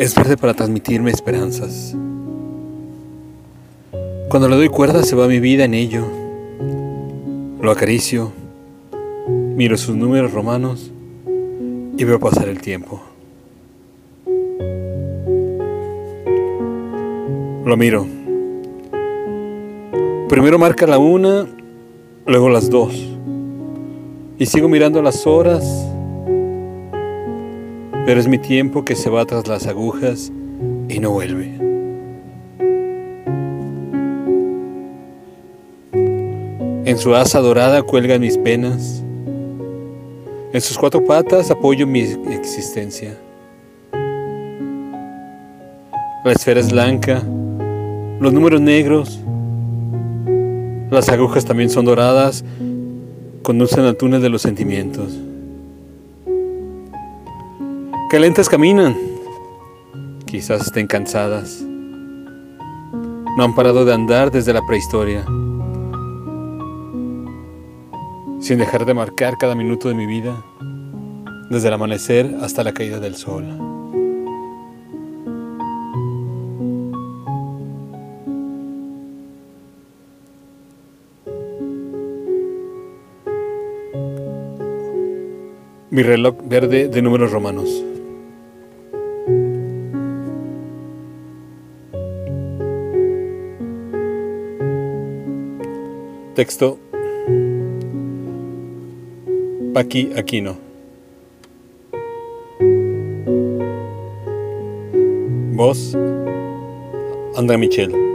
Es verde para transmitirme esperanzas. Cuando le doy cuerda se va mi vida en ello. Lo acaricio, miro sus números romanos y veo pasar el tiempo. Lo miro. Primero marca la una, luego las dos. Y sigo mirando las horas, pero es mi tiempo que se va tras las agujas y no vuelve. En su asa dorada cuelgan mis penas. En sus cuatro patas apoyo mi existencia. La esfera es blanca, los números negros, las agujas también son doradas, conducen al túnel de los sentimientos. Qué lentas caminan, quizás estén cansadas. No han parado de andar desde la prehistoria, sin dejar de marcar cada minuto de mi vida, desde el amanecer hasta la caída del sol. Mi reloj verde de números romanos. Texto Paqui Aquino. Voz Andrea Michel.